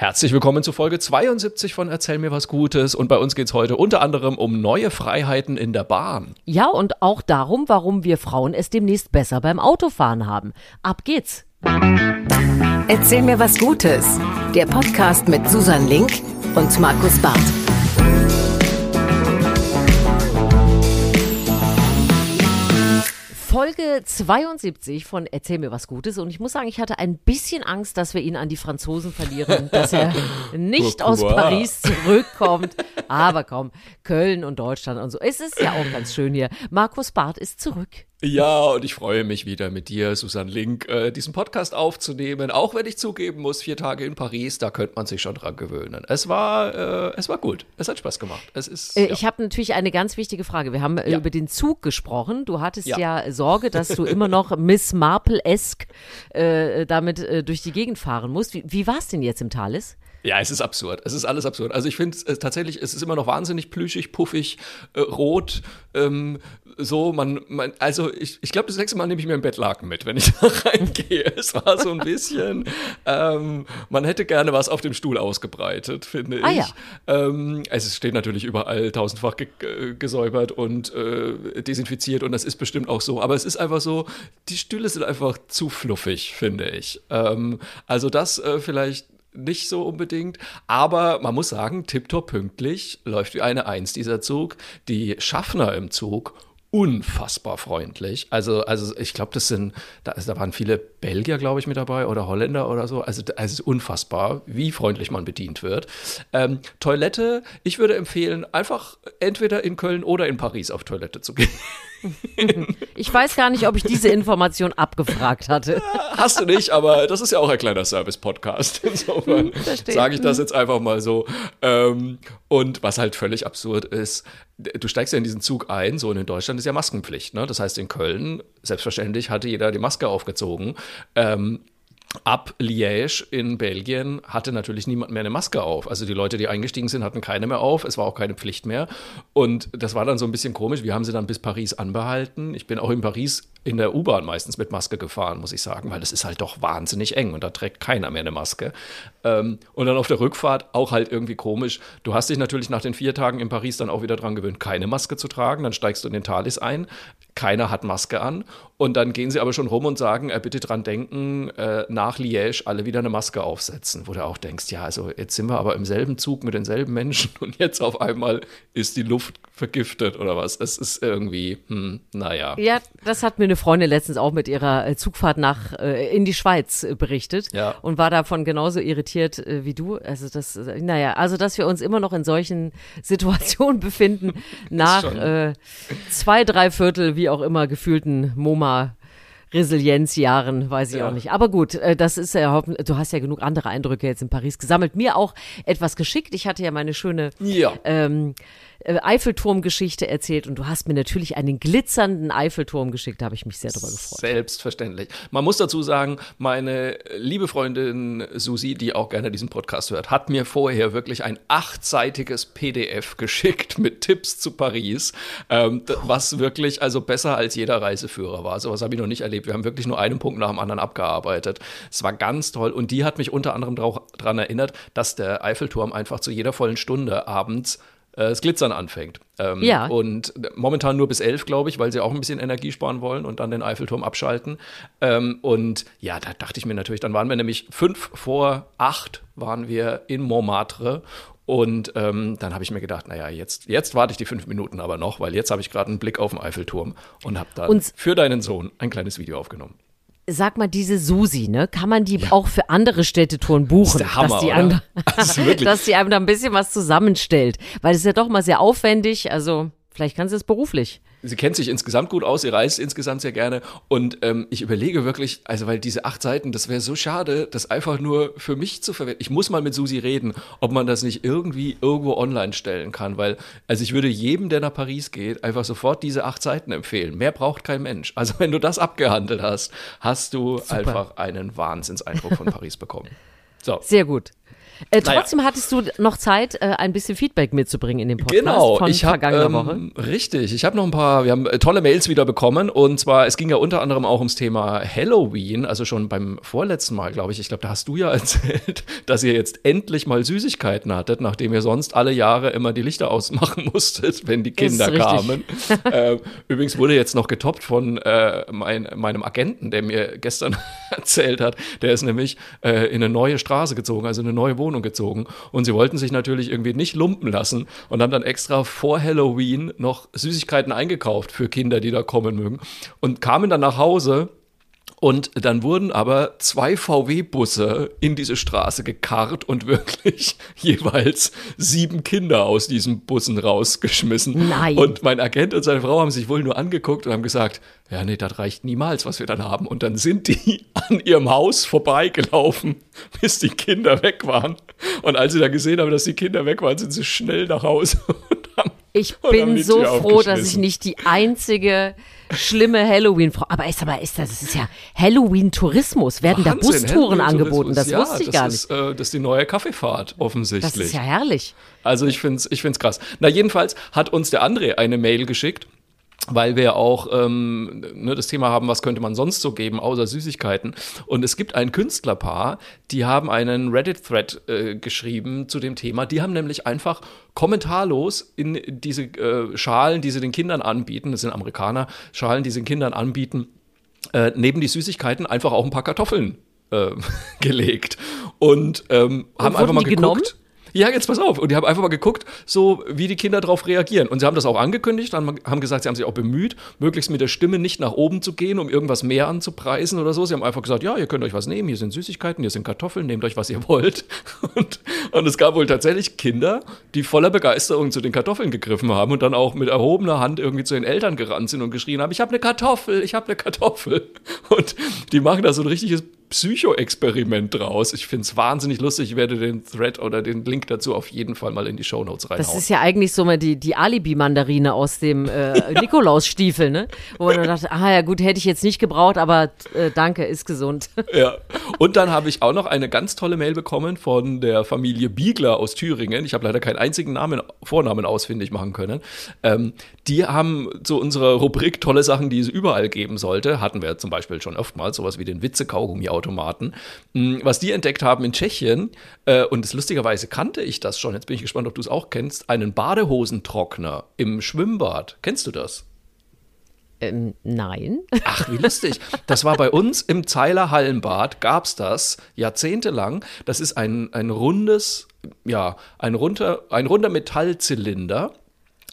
Herzlich willkommen zu Folge 72 von Erzähl mir was Gutes. Und bei uns geht es heute unter anderem um neue Freiheiten in der Bahn. Ja, und auch darum, warum wir Frauen es demnächst besser beim Autofahren haben. Ab geht's. Erzähl mir was Gutes. Der Podcast mit Susan Link und Markus Barth. Folge 72 von Erzähl mir was Gutes. Und ich muss sagen, ich hatte ein bisschen Angst, dass wir ihn an die Franzosen verlieren, dass er nicht aus Paris zurückkommt. Aber komm, Köln und Deutschland und so. Es ist ja auch ganz schön hier. Markus Barth ist zurück. Ja, und ich freue mich wieder mit dir, Susan Link, äh, diesen Podcast aufzunehmen. Auch wenn ich zugeben muss, vier Tage in Paris, da könnte man sich schon dran gewöhnen. Es war, äh, es war gut. Es hat Spaß gemacht. Es ist. Äh, ja. Ich habe natürlich eine ganz wichtige Frage. Wir haben äh, ja. über den Zug gesprochen. Du hattest ja, ja Sorge, dass du immer noch Miss Marple-esque äh, damit äh, durch die Gegend fahren musst. Wie, wie war es denn jetzt im Thales? Ja, es ist absurd. Es ist alles absurd. Also ich finde es tatsächlich, es ist immer noch wahnsinnig plüschig, puffig, äh, rot. Ähm, so, man, man also ich, ich glaube, das nächste Mal nehme ich mir ein Bettlaken mit, wenn ich da reingehe. Es war so ein bisschen, ähm, man hätte gerne was auf dem Stuhl ausgebreitet, finde ah, ich. Ja. Ähm, es steht natürlich überall tausendfach ge gesäubert und äh, desinfiziert und das ist bestimmt auch so. Aber es ist einfach so, die Stühle sind einfach zu fluffig, finde ich. Ähm, also das äh, vielleicht nicht so unbedingt. Aber man muss sagen, tiptop pünktlich läuft wie eine Eins dieser Zug. Die Schaffner im Zug unfassbar freundlich. Also, also ich glaube, das sind, da, da waren viele Belgier, glaube ich, mit dabei oder Holländer oder so. Also, es ist unfassbar, wie freundlich man bedient wird. Ähm, Toilette, ich würde empfehlen, einfach entweder in Köln oder in Paris auf Toilette zu gehen. Ich weiß gar nicht, ob ich diese Information abgefragt hatte. Hast du nicht, aber das ist ja auch ein kleiner Service-Podcast. Insofern sage ich das jetzt einfach mal so. Ähm, und was halt völlig absurd ist, du steigst ja in diesen Zug ein, so und in Deutschland ist ja Maskenpflicht. Ne? Das heißt, in Köln, selbstverständlich, hatte jeder die Maske aufgezogen. Ähm, ab Liège in Belgien hatte natürlich niemand mehr eine Maske auf. Also die Leute, die eingestiegen sind, hatten keine mehr auf. Es war auch keine Pflicht mehr. Und das war dann so ein bisschen komisch. Wir haben sie dann bis Paris anbehalten. Ich bin auch in Paris in der U-Bahn meistens mit Maske gefahren, muss ich sagen, weil das ist halt doch wahnsinnig eng und da trägt keiner mehr eine Maske. Ähm, und dann auf der Rückfahrt auch halt irgendwie komisch. Du hast dich natürlich nach den vier Tagen in Paris dann auch wieder dran gewöhnt, keine Maske zu tragen. Dann steigst du in den Thalys ein, keiner hat Maske an. Und dann gehen sie aber schon rum und sagen, äh, bitte dran denken, äh, nach Liège alle wieder eine Maske aufsetzen. Wo du auch denkst, ja, also jetzt sind wir aber im selben Zug mit denselben Menschen und jetzt auf einmal ist die Luft vergiftet oder was. Es ist irgendwie, hm, naja. Ja, das hat mir eine Freundin letztens auch mit ihrer äh, Zugfahrt nach äh, in die Schweiz äh, berichtet ja. und war davon genauso irritiert äh, wie du. Also das, äh, naja, also dass wir uns immer noch in solchen Situationen befinden, nach äh, zwei, drei Viertel, wie auch immer, gefühlten MoMA Resilienzjahren, weiß ich ja. auch nicht. Aber gut, das ist ja, du hast ja genug andere Eindrücke jetzt in Paris gesammelt. Mir auch etwas geschickt. Ich hatte ja meine schöne ja. ähm, äh, Eiffelturm-Geschichte erzählt und du hast mir natürlich einen glitzernden Eiffelturm geschickt. Da habe ich mich sehr darüber gefreut. Selbstverständlich. Man muss dazu sagen, meine liebe Freundin Susi, die auch gerne diesen Podcast hört, hat mir vorher wirklich ein achtseitiges PDF geschickt mit Tipps zu Paris, ähm, was wirklich also besser als jeder Reiseführer war. So was habe ich noch nicht erlebt. Wir haben wirklich nur einen Punkt nach dem anderen abgearbeitet. Es war ganz toll und die hat mich unter anderem daran erinnert, dass der Eiffelturm einfach zu jeder vollen Stunde abends äh, das Glitzern anfängt. Ähm, ja. Und momentan nur bis elf, glaube ich, weil sie auch ein bisschen Energie sparen wollen und dann den Eiffelturm abschalten. Ähm, und ja, da dachte ich mir natürlich, dann waren wir nämlich fünf vor acht waren wir in Montmartre und ähm, dann habe ich mir gedacht, naja, jetzt, jetzt warte ich die fünf Minuten aber noch, weil jetzt habe ich gerade einen Blick auf den Eiffelturm und habe dann und für deinen Sohn ein kleines Video aufgenommen sag mal, diese Susi, ne, kann man die ja. auch für andere Städtetouren buchen? Das ist der Hammer, dass, die einem, das dass die einem da ein bisschen was zusammenstellt. Weil es ist ja doch mal sehr aufwendig, also vielleicht kann sie es beruflich sie kennt sich insgesamt gut aus, sie reist insgesamt sehr gerne. Und ähm, ich überlege wirklich, also weil diese acht Seiten, das wäre so schade, das einfach nur für mich zu verwenden. Ich muss mal mit Susi reden, ob man das nicht irgendwie irgendwo online stellen kann, weil, also ich würde jedem, der nach Paris geht, einfach sofort diese acht Seiten empfehlen. Mehr braucht kein Mensch. Also wenn du das abgehandelt hast, hast du Super. einfach einen Wahnsinnseindruck von Paris bekommen. So. Sehr gut. Äh, trotzdem naja. hattest du noch Zeit, äh, ein bisschen Feedback mitzubringen in dem Podcast genau, von ich hab, vergangener ähm, Woche. Richtig, ich habe noch ein paar, wir haben äh, tolle Mails wieder bekommen und zwar, es ging ja unter anderem auch ums Thema Halloween, also schon beim vorletzten Mal, glaube ich. Ich glaube, da hast du ja erzählt, dass ihr jetzt endlich mal Süßigkeiten hattet, nachdem ihr sonst alle Jahre immer die Lichter ausmachen musstet, wenn die Kinder kamen. äh, übrigens wurde jetzt noch getoppt von äh, mein, meinem Agenten, der mir gestern erzählt hat, der ist nämlich äh, in eine neue Straße gezogen, also eine neue Wohnung gezogen. Und sie wollten sich natürlich irgendwie nicht lumpen lassen und haben dann extra vor Halloween noch Süßigkeiten eingekauft für Kinder, die da kommen mögen. Und kamen dann nach Hause und dann wurden aber zwei VW-Busse in diese Straße gekarrt und wirklich jeweils sieben Kinder aus diesen Bussen rausgeschmissen. Nein. Und mein Agent und seine Frau haben sich wohl nur angeguckt und haben gesagt, ja, nee, das reicht niemals, was wir dann haben. Und dann sind die an ihrem Haus vorbeigelaufen, bis die Kinder weg waren. Und als sie dann gesehen haben, dass die Kinder weg waren, sind sie schnell nach Hause und haben ich bin so froh, dass ich nicht die einzige schlimme Halloween-Frau. Aber ist aber ist das, das ist ja Halloween-Tourismus. Werden Wahnsinn, da Bustouren angeboten? Das ja, wusste ich gar nicht. Ist, äh, das ist die neue Kaffeefahrt offensichtlich. Das ist ja herrlich. Also ich finde es ich find's krass. Na jedenfalls hat uns der André eine Mail geschickt weil wir auch ähm, ne, das Thema haben, was könnte man sonst so geben, außer Süßigkeiten. Und es gibt ein Künstlerpaar, die haben einen Reddit-Thread äh, geschrieben zu dem Thema. Die haben nämlich einfach kommentarlos in diese äh, Schalen, die sie den Kindern anbieten, das sind Amerikaner, Schalen, die sie den Kindern anbieten, äh, neben die Süßigkeiten einfach auch ein paar Kartoffeln äh, gelegt. Und ähm, haben einfach mal geguckt. Genommen? Ja, jetzt pass auf. Und die haben einfach mal geguckt, so wie die Kinder darauf reagieren. Und sie haben das auch angekündigt, haben gesagt, sie haben sich auch bemüht, möglichst mit der Stimme nicht nach oben zu gehen, um irgendwas mehr anzupreisen oder so. Sie haben einfach gesagt, ja, ihr könnt euch was nehmen, hier sind Süßigkeiten, hier sind Kartoffeln, nehmt euch, was ihr wollt. Und, und es gab wohl tatsächlich Kinder, die voller Begeisterung zu den Kartoffeln gegriffen haben und dann auch mit erhobener Hand irgendwie zu den Eltern gerannt sind und geschrien haben, ich habe eine Kartoffel, ich habe eine Kartoffel. Und die machen da so ein richtiges Psycho-Experiment draus. Ich finde es wahnsinnig lustig. Ich werde den Thread oder den Link dazu auf jeden Fall mal in die Shownotes reinhauen. Das ist ja eigentlich so mal die, die Alibi-Mandarine aus dem äh, Nikolausstiefel, ne? Wo man dann dachte, ah ja gut, hätte ich jetzt nicht gebraucht, aber äh, danke, ist gesund. Ja. Und dann habe ich auch noch eine ganz tolle Mail bekommen von der Familie Biegler aus Thüringen. Ich habe leider keinen einzigen Namen, Vornamen ausfindig machen können. Ähm, die haben so unsere Rubrik tolle Sachen, die es überall geben sollte. Hatten wir zum Beispiel schon oftmals, sowas wie den Witze-Kaugummi Automaten. Hm, was die entdeckt haben in Tschechien, äh, und das, lustigerweise kannte ich das schon, jetzt bin ich gespannt, ob du es auch kennst, einen Badehosentrockner im Schwimmbad. Kennst du das? Ähm, nein. Ach, wie lustig. Das war bei uns im Zeiler Hallenbad, gab es das jahrzehntelang. Das ist ein, ein rundes, ja, ein, runter, ein runder Metallzylinder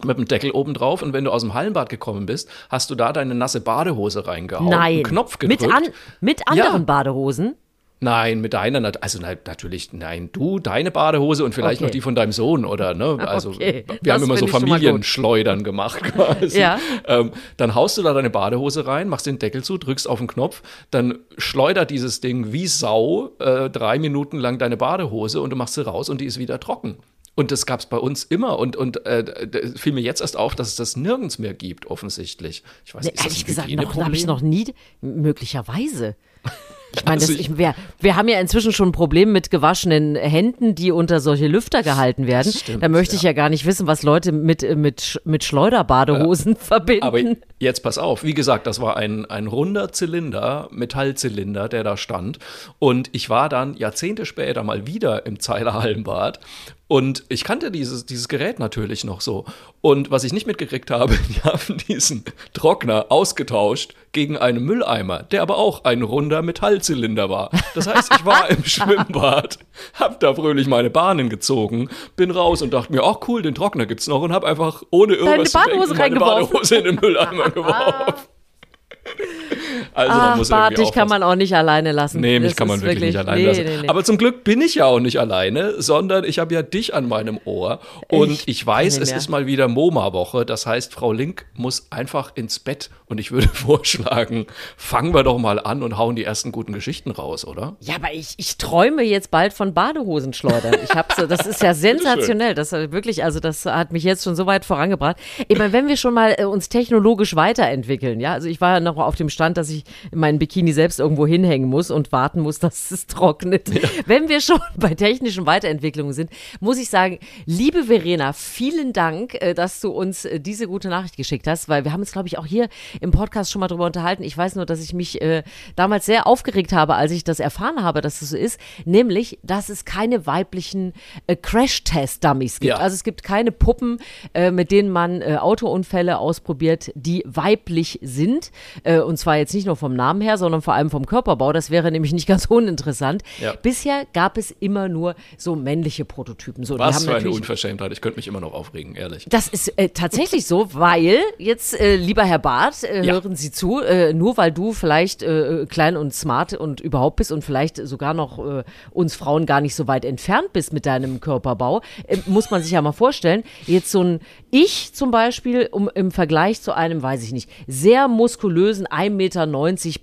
mit dem Deckel oben drauf und wenn du aus dem Hallenbad gekommen bist, hast du da deine nasse Badehose reingehauen, Nein. einen Knopf gedrückt. Mit, an, mit anderen ja. Badehosen? Nein, mit deiner, also natürlich, nein, du, deine Badehose und vielleicht okay. noch die von deinem Sohn oder, ne? Also, okay. wir das haben immer so Familienschleudern gemacht quasi. Ja. Ähm, dann haust du da deine Badehose rein, machst den Deckel zu, drückst auf den Knopf, dann schleudert dieses Ding wie Sau äh, drei Minuten lang deine Badehose und du machst sie raus und die ist wieder trocken. Und das gab es bei uns immer. Und, und äh, fiel mir jetzt erst auf, dass es das nirgends mehr gibt, offensichtlich. Ich weiß nicht, nee, ehrlich gesagt, habe ich noch nie, möglicherweise. Ich meine, also wir, wir haben ja inzwischen schon ein Problem mit gewaschenen Händen, die unter solche Lüfter gehalten werden. Stimmt, da möchte ich ja. ja gar nicht wissen, was Leute mit, mit, mit Schleuderbadehosen ja. verbinden. Aber jetzt pass auf, wie gesagt, das war ein, ein runder Zylinder, Metallzylinder, der da stand. Und ich war dann Jahrzehnte später mal wieder im Zeiler Hallenbad und ich kannte dieses, dieses Gerät natürlich noch so. Und was ich nicht mitgekriegt habe, die haben diesen Trockner ausgetauscht gegen einen Mülleimer, der aber auch ein runder Metallzylinder war. Das heißt, ich war im Schwimmbad, hab da fröhlich meine Bahnen gezogen, bin raus und dachte mir, ach cool, den Trockner gibt's noch und hab einfach ohne irgendwas Deine Badehose zu denken, meine Badehose in den Mülleimer geworfen. Also Ach, muss Bart, dich kann man auch nicht alleine lassen. Nee, mich das kann man wirklich, wirklich, nicht alleine nee, lassen. Nee, nee. Aber zum Glück bin ich ja auch nicht alleine, sondern ich habe ja dich an meinem Ohr. Und ich, ich weiß, es ist mal wieder MoMA-Woche. Das heißt, Frau Link muss einfach ins Bett. Und ich würde vorschlagen, fangen wir doch mal an und hauen die ersten guten Geschichten raus, oder? Ja, aber ich, ich träume jetzt bald von Badehosenschleudern. Ich habe so, das ist ja sensationell. Das wirklich, also das hat mich jetzt schon so weit vorangebracht. Ich meine, wenn wir schon mal äh, uns technologisch weiterentwickeln, ja, also ich war ja noch auf dem Stand, dass ich meinen Bikini selbst irgendwo hinhängen muss und warten muss, dass es trocknet. Ja. Wenn wir schon bei technischen Weiterentwicklungen sind, muss ich sagen, liebe Verena, vielen Dank, äh, dass du uns äh, diese gute Nachricht geschickt hast, weil wir haben uns, glaube ich, auch hier im Podcast schon mal drüber unterhalten. Ich weiß nur, dass ich mich äh, damals sehr aufgeregt habe, als ich das erfahren habe, dass es so ist, nämlich, dass es keine weiblichen äh, Crash-Test-Dummies gibt. Ja. Also es gibt keine Puppen, äh, mit denen man äh, Autounfälle ausprobiert, die weiblich sind. Und zwar jetzt nicht nur vom Namen her, sondern vor allem vom Körperbau. Das wäre nämlich nicht ganz uninteressant. Ja. Bisher gab es immer nur so männliche Prototypen. So, Was für eine Unverschämtheit. Ich könnte mich immer noch aufregen, ehrlich. Das ist äh, tatsächlich so, weil jetzt, äh, lieber Herr Barth, äh, ja. hören Sie zu, äh, nur weil du vielleicht äh, klein und smart und überhaupt bist und vielleicht sogar noch äh, uns Frauen gar nicht so weit entfernt bist mit deinem Körperbau, muss man sich ja mal vorstellen, jetzt so ein Ich zum Beispiel, um im Vergleich zu einem, weiß ich nicht, sehr muskulösen, 1,90 Meter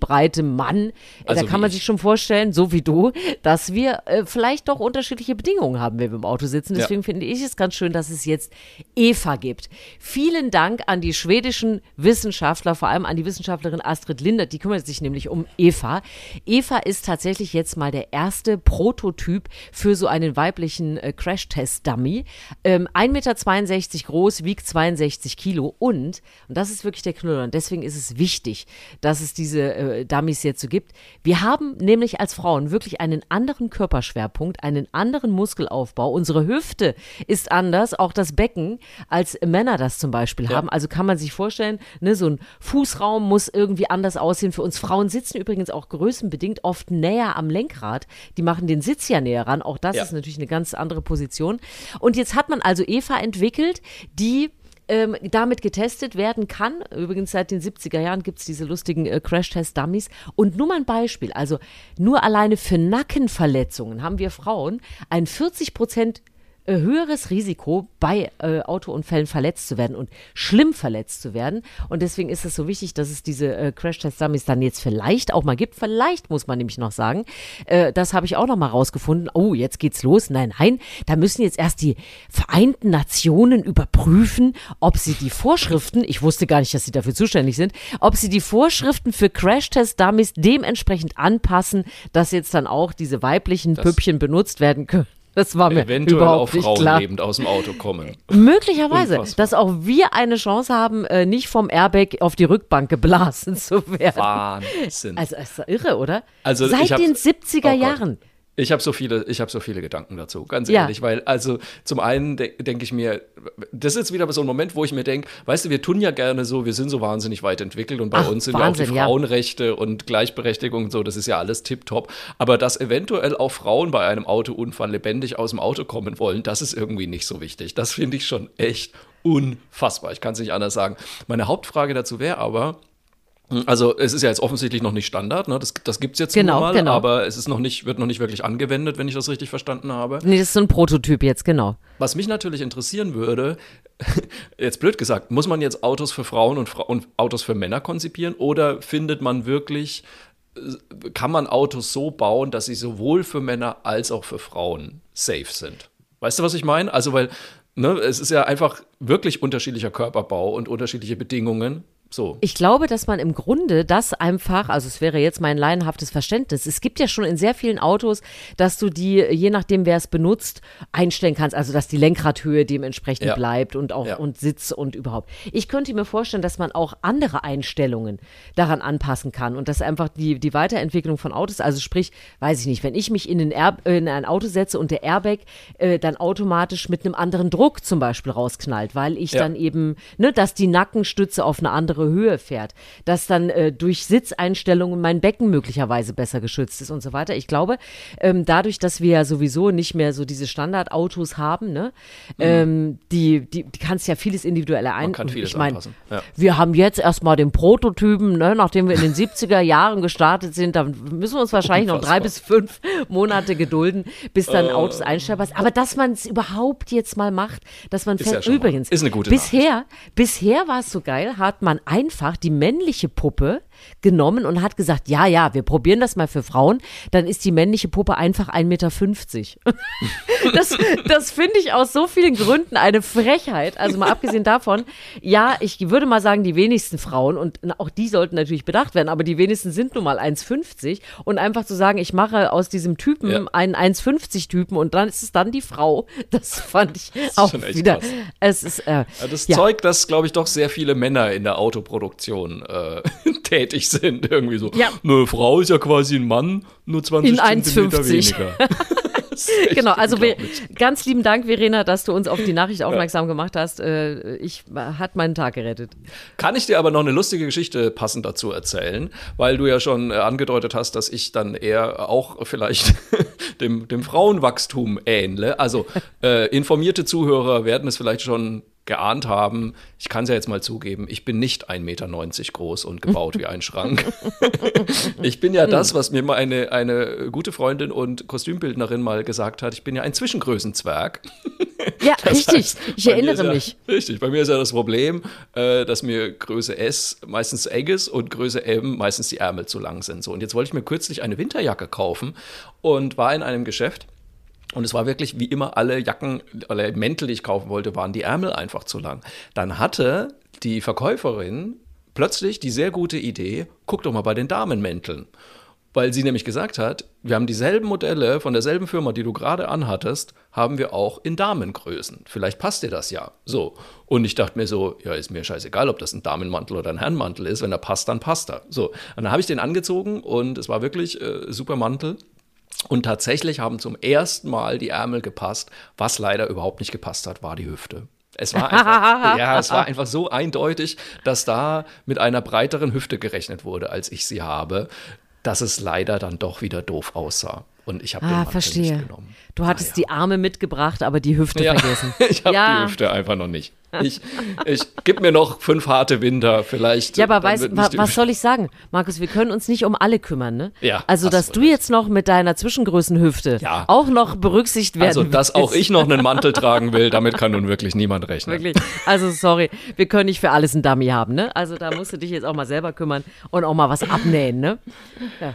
breiten Mann, also da kann man ich. sich schon vorstellen, so wie du, dass wir vielleicht doch unterschiedliche Bedingungen haben, wenn wir im Auto sitzen. Deswegen ja. finde ich es ganz schön, dass es jetzt Eva gibt. Vielen Dank an die schwedischen Wissenschaftler, vor allem an die Wissenschaftlerin Astrid Lindert, die kümmert sich nämlich um Eva. Eva ist tatsächlich jetzt mal der erste Prototyp für so einen weiblichen äh, Crash-Test-Dummy. Ähm, 1,62 Meter groß, wiegt 62 Kilo und, und das ist wirklich der Knüller, und deswegen ist es wichtig, dass es diese äh, Dummies jetzt so gibt. Wir haben nämlich als Frauen wirklich einen anderen Körperschwerpunkt, einen anderen Muskelaufbau. Unsere Hüfte ist anders, auch das Becken, als Männer das zum Beispiel ja. haben. Also kann man sich vorstellen, ne, so ein Fußraum muss irgendwie anders aussehen. Für uns Frauen sitzen übrigens auch größenbedingt oft näher am Lenkrad. Die machen den Sitz ja näher ran. Auch das ja. ist natürlich eine ganz andere Position. Und jetzt hat man also Eva entwickelt, die ähm, damit getestet werden kann. Übrigens seit den 70er Jahren gibt es diese lustigen äh, Crash-Test-Dummies. Und nur mal ein Beispiel. Also nur alleine für Nackenverletzungen haben wir Frauen ein 40 Prozent äh, höheres Risiko, bei äh, Autounfällen verletzt zu werden und schlimm verletzt zu werden. Und deswegen ist es so wichtig, dass es diese äh, Crash-Test-Dummies dann jetzt vielleicht auch mal gibt. Vielleicht muss man nämlich noch sagen, äh, das habe ich auch noch mal rausgefunden. Oh, jetzt geht's los. Nein, nein, da müssen jetzt erst die Vereinten Nationen überprüfen, ob sie die Vorschriften, ich wusste gar nicht, dass sie dafür zuständig sind, ob sie die Vorschriften für Crash-Test-Dummies dementsprechend anpassen, dass jetzt dann auch diese weiblichen das Püppchen benutzt werden können. Das war mir Eventuell überhaupt auch nicht klar. lebend aus dem Auto kommen. Möglicherweise, Unfassbar. dass auch wir eine Chance haben, äh, nicht vom Airbag auf die Rückbank geblasen zu werden. Wahnsinn. Also, ist irre, oder? Also, Seit den 70er oh Jahren. Ich habe so viele, ich habe so viele Gedanken dazu, ganz ja. ehrlich, weil also zum einen de denke ich mir, das ist jetzt wieder so ein Moment, wo ich mir denke, weißt du, wir tun ja gerne so, wir sind so wahnsinnig weit entwickelt und bei Ach, uns sind Wahnsinn, ja auch die Frauenrechte ja. und Gleichberechtigung und so, das ist ja alles tipptopp, aber dass eventuell auch Frauen bei einem Autounfall lebendig aus dem Auto kommen wollen, das ist irgendwie nicht so wichtig. Das finde ich schon echt unfassbar. Ich kann es nicht anders sagen. Meine Hauptfrage dazu wäre aber, also es ist ja jetzt offensichtlich noch nicht Standard, ne? das, das gibt es jetzt genau, mal, genau. aber es ist noch nicht, wird noch nicht wirklich angewendet, wenn ich das richtig verstanden habe. Nee, das ist so ein Prototyp jetzt, genau. Was mich natürlich interessieren würde, jetzt blöd gesagt, muss man jetzt Autos für Frauen und, Fra und Autos für Männer konzipieren oder findet man wirklich, kann man Autos so bauen, dass sie sowohl für Männer als auch für Frauen safe sind? Weißt du, was ich meine? Also, weil Ne, es ist ja einfach wirklich unterschiedlicher Körperbau und unterschiedliche Bedingungen. So. Ich glaube, dass man im Grunde das einfach, also es wäre jetzt mein laienhaftes Verständnis, es gibt ja schon in sehr vielen Autos, dass du die, je nachdem wer es benutzt, einstellen kannst, also dass die Lenkradhöhe dementsprechend ja. bleibt und auch ja. und Sitz und überhaupt. Ich könnte mir vorstellen, dass man auch andere Einstellungen daran anpassen kann und dass einfach die, die Weiterentwicklung von Autos, also sprich, weiß ich nicht, wenn ich mich in, den Air, in ein Auto setze und der Airbag äh, dann automatisch mit einem anderen Druck zum Beispiel rausknallt, weil ich ja. dann eben, ne, dass die Nackenstütze auf eine andere höhere Höhe fährt, dass dann äh, durch Sitzeinstellungen mein Becken möglicherweise besser geschützt ist und so weiter. Ich glaube, ähm, dadurch, dass wir ja sowieso nicht mehr so diese Standardautos haben, ne, mhm. ähm, die, die, die kannst ja vieles individueller ein. Man kann vieles ich mein, ja. Wir haben jetzt erstmal den Prototypen, ne, nachdem wir in den 70er Jahren gestartet sind, da müssen wir uns wahrscheinlich Unfassbar. noch drei bis fünf Monate gedulden, bis dann äh. Autos einstellbar sind. Aber dass man es überhaupt jetzt mal macht, dass man fährt, ja übrigens, ist eine gute bisher, bisher war es so geil, hat man einfach die männliche Puppe genommen und hat gesagt, ja, ja, wir probieren das mal für Frauen, dann ist die männliche Puppe einfach 1,50 Meter. das das finde ich aus so vielen Gründen eine Frechheit. Also mal abgesehen davon, ja, ich würde mal sagen, die wenigsten Frauen, und auch die sollten natürlich bedacht werden, aber die wenigsten sind nun mal 1,50 und einfach zu sagen, ich mache aus diesem Typen ja. einen 1,50 Typen und dann ist es dann die Frau, das fand ich das auch wieder. Krass. Es ist, äh, das ja. Zeug, dass, glaube ich, doch sehr viele Männer in der Autoproduktion äh, tätig sind. Irgendwie so. Ja. Eine Frau ist ja quasi ein Mann, nur 20 in Zentimeter weniger. genau, also ganz lieben Dank, Verena, dass du uns auf die Nachricht aufmerksam ja. gemacht hast. Äh, ich hat meinen Tag gerettet. Kann ich dir aber noch eine lustige Geschichte passend dazu erzählen, weil du ja schon äh, angedeutet hast, dass ich dann eher auch vielleicht dem, dem Frauenwachstum ähnle. Also äh, informierte Zuhörer werden es vielleicht schon geahnt haben, ich kann es ja jetzt mal zugeben, ich bin nicht 1,90 Meter groß und gebaut wie ein Schrank. ich bin ja das, was mir mal eine, eine gute Freundin und Kostümbildnerin mal gesagt hat, ich bin ja ein Zwischengrößenzwerg. Ja, das richtig, heißt, ich erinnere mich. Ja, richtig, bei mir ist ja das Problem, äh, dass mir Größe S meistens eng ist und Größe M meistens die Ärmel zu lang sind. So, und jetzt wollte ich mir kürzlich eine Winterjacke kaufen und war in einem Geschäft und es war wirklich wie immer alle Jacken, alle Mäntel, die ich kaufen wollte, waren die Ärmel einfach zu lang. Dann hatte die Verkäuferin plötzlich die sehr gute Idee, guck doch mal bei den Damenmänteln. Weil sie nämlich gesagt hat, wir haben dieselben Modelle von derselben Firma, die du gerade anhattest, haben wir auch in Damengrößen. Vielleicht passt dir das ja. So. Und ich dachte mir so, ja, ist mir scheißegal, ob das ein Damenmantel oder ein Herrenmantel ist. Wenn er passt, dann passt er. So. Und dann habe ich den angezogen und es war wirklich äh, super Mantel. Und tatsächlich haben zum ersten Mal die Ärmel gepasst. Was leider überhaupt nicht gepasst hat, war die Hüfte. Es war einfach, ja, es war einfach so eindeutig, dass da mit einer breiteren Hüfte gerechnet wurde, als ich sie habe, dass es leider dann doch wieder doof aussah. Und ich habe ah, den Mantel verstehe. nicht genommen. Du hattest ah, ja. die Arme mitgebracht, aber die Hüfte ja. vergessen. ich habe ja. die Hüfte einfach noch nicht. Ich, ich gib mir noch fünf harte Winter, vielleicht. Ja, aber weißt, wa, was soll ich sagen, Markus? Wir können uns nicht um alle kümmern, ne? Ja. Also, dass du jetzt noch mit deiner Zwischengrößenhüfte ja. auch noch berücksichtigt werden. Also, dass auch ich noch einen Mantel tragen will, damit kann nun wirklich niemand rechnen. Wirklich. Also, sorry, wir können nicht für alles einen Dummy haben, ne? Also, da musst du dich jetzt auch mal selber kümmern und auch mal was abnähen, ne? Ja.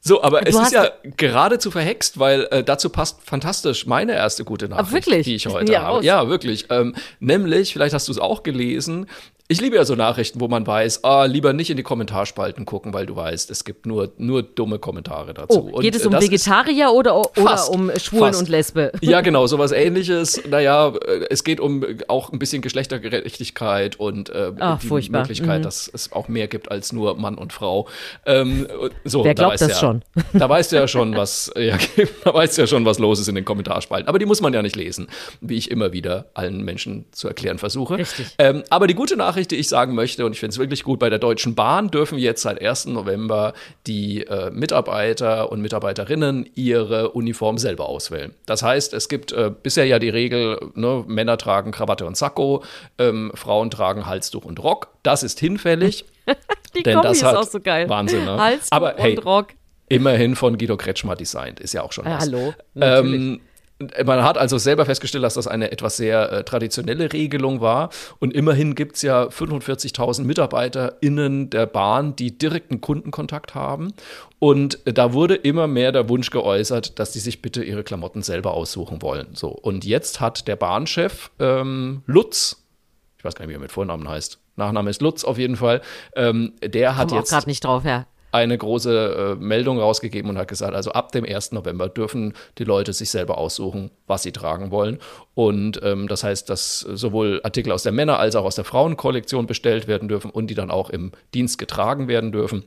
So, aber du es ist ja geradezu verhext, weil äh, dazu passt fantastisch meine erste gute ah, Nachricht, die ich heute ja, habe. Aus. Ja, wirklich. Ähm, nämlich, vielleicht hast du es auch gelesen, ich liebe ja so Nachrichten, wo man weiß, ah, lieber nicht in die Kommentarspalten gucken, weil du weißt, es gibt nur, nur dumme Kommentare dazu. Oh, geht es um Vegetarier oder, oder um Schwulen fast. und Lesbe? Ja, genau, sowas ähnliches. Naja, es geht um auch ein bisschen Geschlechtergerechtigkeit und äh, Ach, die furchtbar. Möglichkeit, mhm. dass es auch mehr gibt als nur Mann und Frau. Ähm, so, Wer glaubt da das ja, schon? Da weißt du ja schon, was, ja, da weißt du ja schon, was los ist in den Kommentarspalten. Aber die muss man ja nicht lesen, wie ich immer wieder allen Menschen zu erklären versuche. Richtig. Ähm, aber die gute Nachricht die ich sagen möchte, und ich finde es wirklich gut, bei der Deutschen Bahn dürfen jetzt seit 1. November die äh, Mitarbeiter und Mitarbeiterinnen ihre Uniform selber auswählen. Das heißt, es gibt äh, bisher ja die Regel, ne, Männer tragen Krawatte und Sakko, ähm, Frauen tragen Halstuch und Rock. Das ist hinfällig. die denn Kombi das ist auch so geil. Wahnsinn, ne? Halstuch Aber, hey, und Rock. Immerhin von Guido Kretschmer designt, ist ja auch schon was. Ja, hallo, ähm, man hat also selber festgestellt, dass das eine etwas sehr äh, traditionelle Regelung war. Und immerhin gibt es ja 45.000 MitarbeiterInnen der Bahn, die direkten Kundenkontakt haben. Und da wurde immer mehr der Wunsch geäußert, dass sie sich bitte ihre Klamotten selber aussuchen wollen. So. Und jetzt hat der Bahnchef ähm, Lutz, ich weiß gar nicht, wie er mit Vornamen heißt, Nachname ist Lutz auf jeden Fall, ähm, der hat jetzt. gerade nicht drauf, Herr eine große äh, Meldung rausgegeben und hat gesagt, also ab dem 1. November dürfen die Leute sich selber aussuchen, was sie tragen wollen. Und ähm, das heißt, dass sowohl Artikel aus der Männer- als auch aus der Frauenkollektion bestellt werden dürfen und die dann auch im Dienst getragen werden dürfen.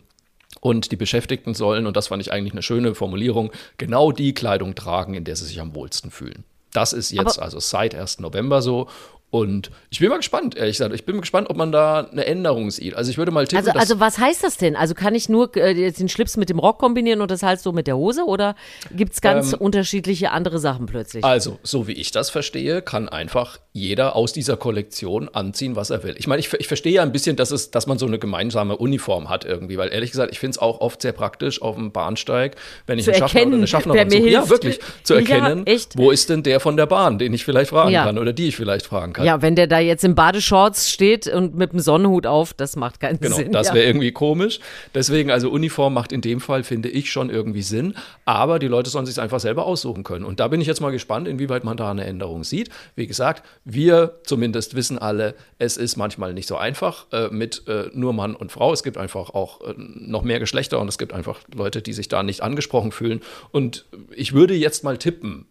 Und die Beschäftigten sollen, und das fand ich eigentlich eine schöne Formulierung, genau die Kleidung tragen, in der sie sich am wohlsten fühlen. Das ist jetzt Aber also seit 1. November so. Und ich bin mal gespannt, ehrlich gesagt. Ich bin mal gespannt, ob man da eine Änderung sieht. Also ich würde mal tippen, Also, also was heißt das denn? Also kann ich nur äh, den Schlips mit dem Rock kombinieren und das halt so mit der Hose oder gibt es ganz ähm, unterschiedliche andere Sachen plötzlich? Also, so wie ich das verstehe, kann einfach jeder aus dieser Kollektion anziehen, was er will. Ich meine, ich, ich verstehe ja ein bisschen, dass, es, dass man so eine gemeinsame Uniform hat irgendwie, weil ehrlich gesagt, ich finde es auch oft sehr praktisch auf dem Bahnsteig, wenn ich zu einen Schaffner oder eine Schaffnerin suche. Ja, wirklich, zu erkennen, ja, wo ist denn der von der Bahn, den ich vielleicht fragen ja. kann oder die ich vielleicht fragen kann. Ja, wenn der da jetzt in Badeshorts steht und mit dem Sonnenhut auf, das macht keinen genau, Sinn. Genau, das wäre ja. irgendwie komisch. Deswegen, also Uniform macht in dem Fall, finde ich, schon irgendwie Sinn. Aber die Leute sollen sich einfach selber aussuchen können. Und da bin ich jetzt mal gespannt, inwieweit man da eine Änderung sieht. Wie gesagt, wir zumindest wissen alle, es ist manchmal nicht so einfach äh, mit äh, nur Mann und Frau. Es gibt einfach auch äh, noch mehr Geschlechter und es gibt einfach Leute, die sich da nicht angesprochen fühlen. Und ich würde jetzt mal tippen,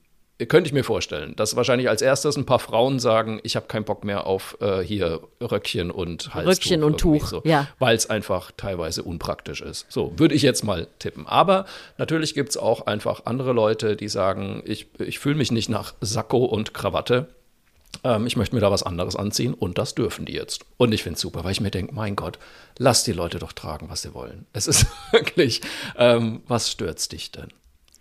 könnte ich mir vorstellen, dass wahrscheinlich als erstes ein paar Frauen sagen, ich habe keinen Bock mehr auf äh, hier Röckchen und Halstuch. Röckchen und Tuch, so, ja. Weil es einfach teilweise unpraktisch ist. So, würde ich jetzt mal tippen. Aber natürlich gibt es auch einfach andere Leute, die sagen, ich, ich fühle mich nicht nach Sakko und Krawatte. Ähm, ich möchte mir da was anderes anziehen und das dürfen die jetzt. Und ich finde es super, weil ich mir denke, mein Gott, lass die Leute doch tragen, was sie wollen. Es ist wirklich, ähm, was stört dich denn?